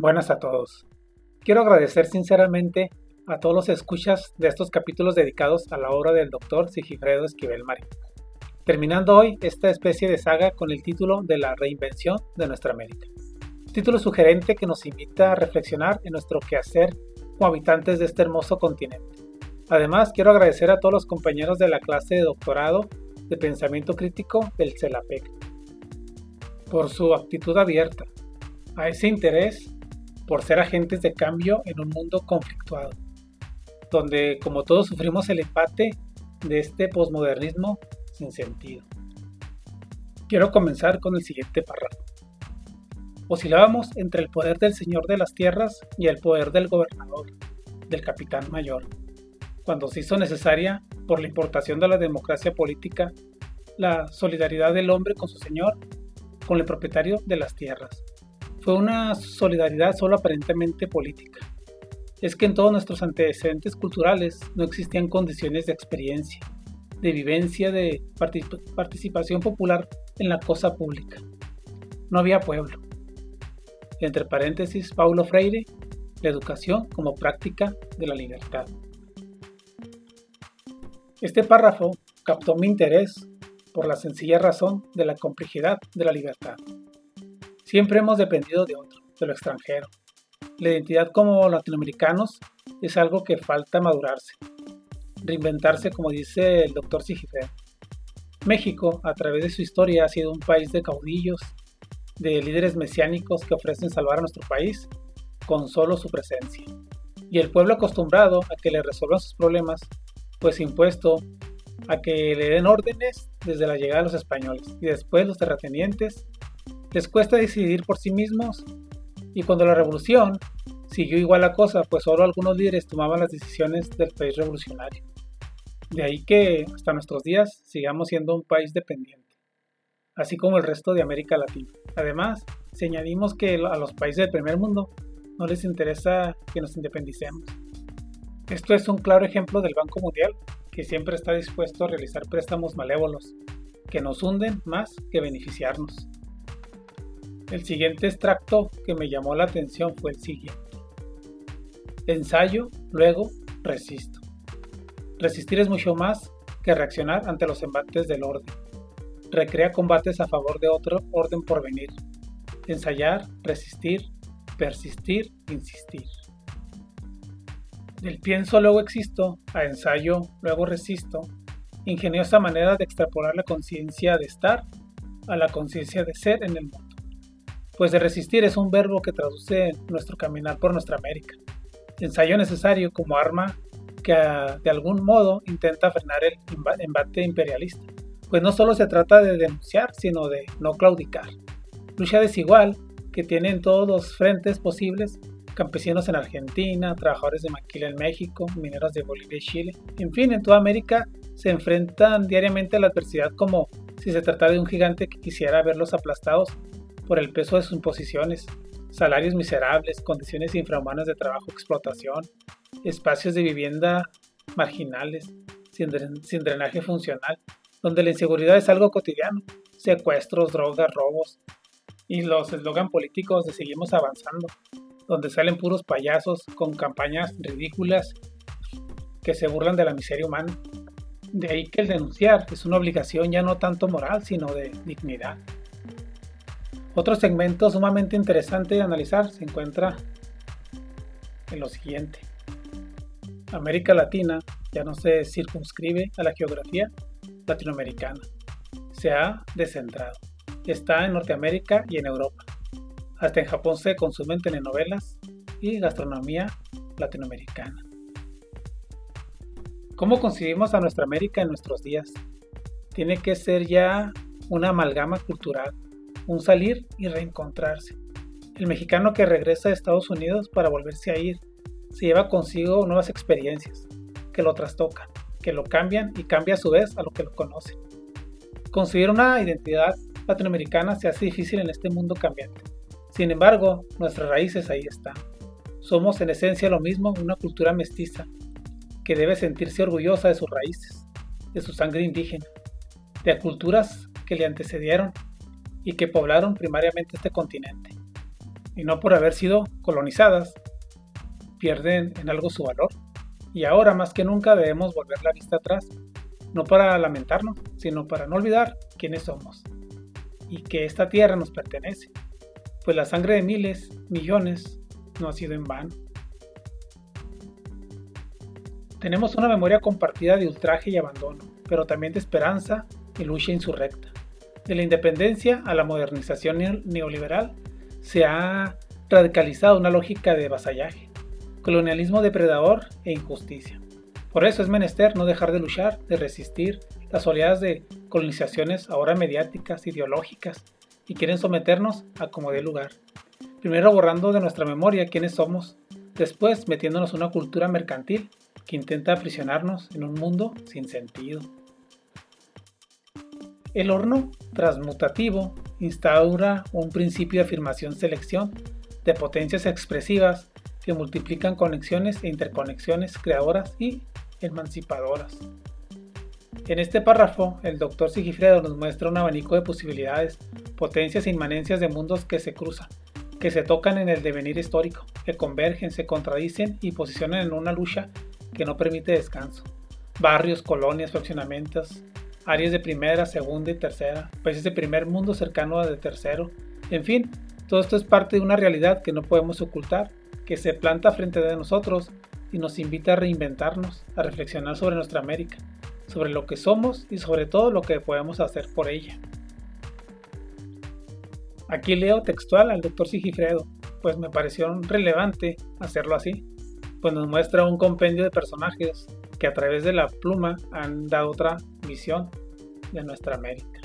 Buenas a todos. Quiero agradecer sinceramente a todos los escuchas de estos capítulos dedicados a la obra del doctor Sigifredo Esquivel Mari. Terminando hoy esta especie de saga con el título de la reinvención de nuestra América. Título sugerente que nos invita a reflexionar en nuestro quehacer como habitantes de este hermoso continente. Además, quiero agradecer a todos los compañeros de la clase de doctorado de pensamiento crítico del CELAPEC por su actitud abierta a ese interés por ser agentes de cambio en un mundo conflictuado, donde como todos sufrimos el empate de este posmodernismo sin sentido. Quiero comenzar con el siguiente párrafo. Oscilábamos entre el poder del Señor de las Tierras y el poder del gobernador, del capitán mayor, cuando se hizo necesaria, por la importación de la democracia política, la solidaridad del hombre con su Señor, con el propietario de las tierras, fue una solidaridad solo aparentemente política. Es que en todos nuestros antecedentes culturales no existían condiciones de experiencia, de vivencia, de participación popular en la cosa pública. No había pueblo. Entre paréntesis, Paulo Freire, la educación como práctica de la libertad. Este párrafo captó mi interés por la sencilla razón de la complejidad de la libertad. Siempre hemos dependido de otro, de lo extranjero. La identidad como latinoamericanos es algo que falta madurarse, reinventarse como dice el doctor Sigifredo. México, a través de su historia, ha sido un país de caudillos, de líderes mesiánicos que ofrecen salvar a nuestro país con solo su presencia. Y el pueblo acostumbrado a que le resuelvan sus problemas, pues impuesto a que le den órdenes desde la llegada de los españoles y después los terratenientes les cuesta decidir por sí mismos. Y cuando la revolución siguió igual la cosa, pues solo algunos líderes tomaban las decisiones del país revolucionario. De ahí que hasta nuestros días sigamos siendo un país dependiente, así como el resto de América Latina. Además, si añadimos que a los países del primer mundo no les interesa que nos independicemos. Esto es un claro ejemplo del Banco Mundial, que siempre está dispuesto a realizar préstamos malévolos, que nos hunden más que beneficiarnos. El siguiente extracto que me llamó la atención fue el siguiente. Ensayo, luego resisto. Resistir es mucho más que reaccionar ante los embates del orden. Recrea combates a favor de otro orden por venir. Ensayar, resistir, persistir, insistir. Del pienso luego existo a ensayo luego resisto. Ingeniosa manera de extrapolar la conciencia de estar a la conciencia de ser en el mundo pues de resistir es un verbo que traduce nuestro caminar por nuestra América. Ensayo necesario como arma que ah, de algún modo intenta frenar el embate imperialista, pues no solo se trata de denunciar, sino de no claudicar. Lucha desigual que tiene en todos los frentes posibles campesinos en Argentina, trabajadores de maquila en México, mineros de Bolivia y Chile. En fin, en toda América se enfrentan diariamente a la adversidad como si se tratara de un gigante que quisiera verlos aplastados por el peso de sus imposiciones, salarios miserables, condiciones infrahumanas de trabajo, explotación, espacios de vivienda marginales, sin, drenaje funcional, donde la inseguridad es algo cotidiano, secuestros, drogas, robos, y los eslogan políticos de seguimos avanzando, donde salen puros payasos con campañas ridículas que se burlan de la miseria humana. De ahí que el denunciar es una obligación ya no tanto moral, sino de dignidad. Otro segmento sumamente interesante de analizar se encuentra en lo siguiente. América Latina ya no se circunscribe a la geografía latinoamericana. Se ha descentrado. Está en Norteamérica y en Europa. Hasta en Japón se consumen telenovelas y gastronomía latinoamericana. ¿Cómo concibimos a nuestra América en nuestros días? Tiene que ser ya una amalgama cultural un salir y reencontrarse. El mexicano que regresa a Estados Unidos para volverse a ir se lleva consigo nuevas experiencias que lo trastocan, que lo cambian y cambia a su vez a lo que lo conoce. Conseguir una identidad latinoamericana se hace difícil en este mundo cambiante. Sin embargo, nuestras raíces ahí están. Somos en esencia lo mismo una cultura mestiza, que debe sentirse orgullosa de sus raíces, de su sangre indígena, de culturas que le antecedieron y que poblaron primariamente este continente. y no por haber sido colonizadas, pierden en algo su valor. Y ahora más que nunca debemos volver la vista atrás, no para lamentarnos, sino para no olvidar quiénes somos y que esta tierra nos pertenece, pues la sangre de miles, millones, no ha sido en vano. Tenemos una memoria compartida de ultraje y abandono, pero también de esperanza y lucha insurrecta. De la independencia a la modernización neoliberal se ha radicalizado una lógica de vasallaje, colonialismo depredador e injusticia. Por eso es menester no dejar de luchar, de resistir las oleadas de colonizaciones ahora mediáticas, ideológicas, y quieren someternos a como dé lugar. Primero borrando de nuestra memoria quiénes somos, después metiéndonos una cultura mercantil que intenta aprisionarnos en un mundo sin sentido. El horno transmutativo instaura un principio de afirmación-selección de potencias expresivas que multiplican conexiones e interconexiones creadoras y emancipadoras. En este párrafo, el doctor Sigifredo nos muestra un abanico de posibilidades, potencias e inmanencias de mundos que se cruzan, que se tocan en el devenir histórico, que convergen, se contradicen y posicionan en una lucha que no permite descanso. Barrios, colonias, fraccionamientos, áreas de primera, segunda y tercera, países de primer mundo cercano a de tercero, en fin, todo esto es parte de una realidad que no podemos ocultar, que se planta frente de nosotros y nos invita a reinventarnos, a reflexionar sobre nuestra América, sobre lo que somos y sobre todo lo que podemos hacer por ella. Aquí leo textual al doctor Sigifredo, pues me pareció relevante hacerlo así pues nos muestra un compendio de personajes que a través de la pluma han dado otra visión de nuestra América.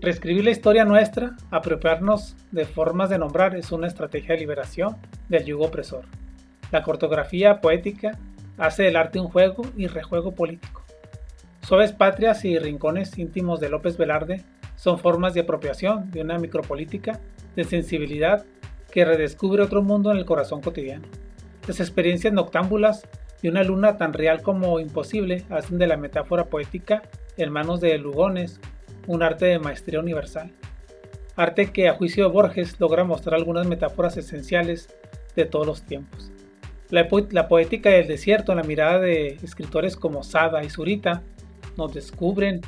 Reescribir la historia nuestra, apropiarnos de formas de nombrar es una estrategia de liberación del yugo opresor. La cartografía poética hace del arte un juego y rejuego político. Suaves patrias y rincones íntimos de López Velarde son formas de apropiación de una micropolítica de sensibilidad que redescubre otro mundo en el corazón cotidiano. Las experiencias noctámbulas y una luna tan real como imposible hacen de la metáfora poética en manos de Lugones un arte de maestría universal. Arte que a juicio de Borges logra mostrar algunas metáforas esenciales de todos los tiempos. La, la poética del desierto en la mirada de escritores como Sada y Zurita nos descubren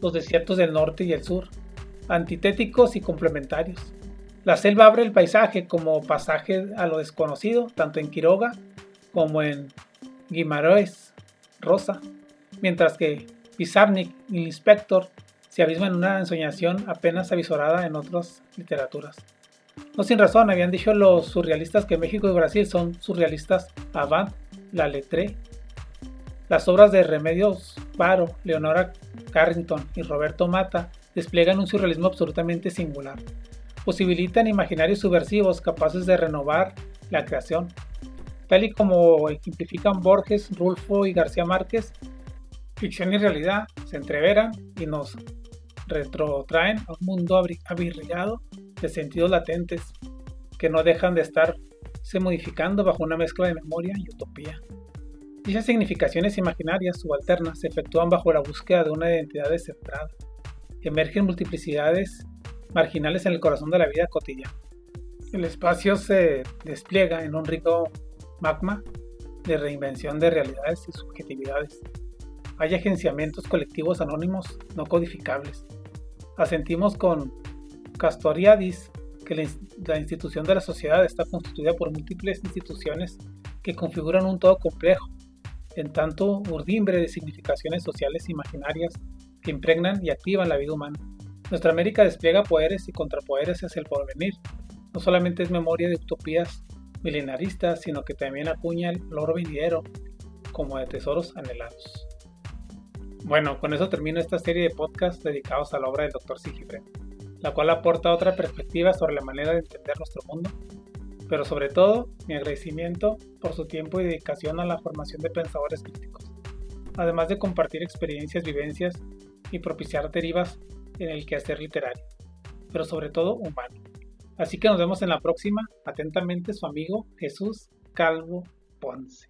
los desiertos del norte y el sur, antitéticos y complementarios, la selva abre el paisaje como pasaje a lo desconocido, tanto en Quiroga como en Guimarães Rosa, mientras que Pizarnik y Inspector se abisman en una ensoñación apenas avisorada en otras literaturas. No sin razón habían dicho los surrealistas que México y Brasil son surrealistas avant la lettre. Las obras de Remedios Varo, Leonora Carrington y Roberto Mata despliegan un surrealismo absolutamente singular posibilitan imaginarios subversivos capaces de renovar la creación. Tal y como ejemplifican Borges, Rulfo y García Márquez, ficción y realidad se entreveran y nos retrotraen a un mundo avirreado de sentidos latentes que no dejan de estarse modificando bajo una mezcla de memoria y utopía. Dichas significaciones imaginarias subalternas se efectúan bajo la búsqueda de una identidad descentrada. Emergen multiplicidades marginales en el corazón de la vida cotidiana. El espacio se despliega en un rico magma de reinvención de realidades y subjetividades. Hay agenciamientos colectivos anónimos no codificables. Asentimos con Castoriadis que la, institución de la sociedad está constituida por múltiples instituciones que configuran un todo complejo, en tanto urdimbre de significaciones sociales imaginarias que impregnan y activan la vida humana. Nuestra América despliega poderes y contrapoderes hacia el porvenir. No solamente es memoria de utopías milenaristas, sino que también acuña el oro venidero como de tesoros anhelados. Bueno, con eso termino esta serie de podcasts dedicados a la obra del Dr. Sigifredo, la cual aporta otra perspectiva sobre la manera de entender nuestro mundo, pero sobre todo mi agradecimiento por su tiempo y dedicación a la formación de pensadores críticos, además de compartir experiencias, vivencias y propiciar derivas en el quehacer literario, pero sobre todo humano. Así que nos vemos en la próxima. Atentamente su amigo Jesús Calvo Ponce.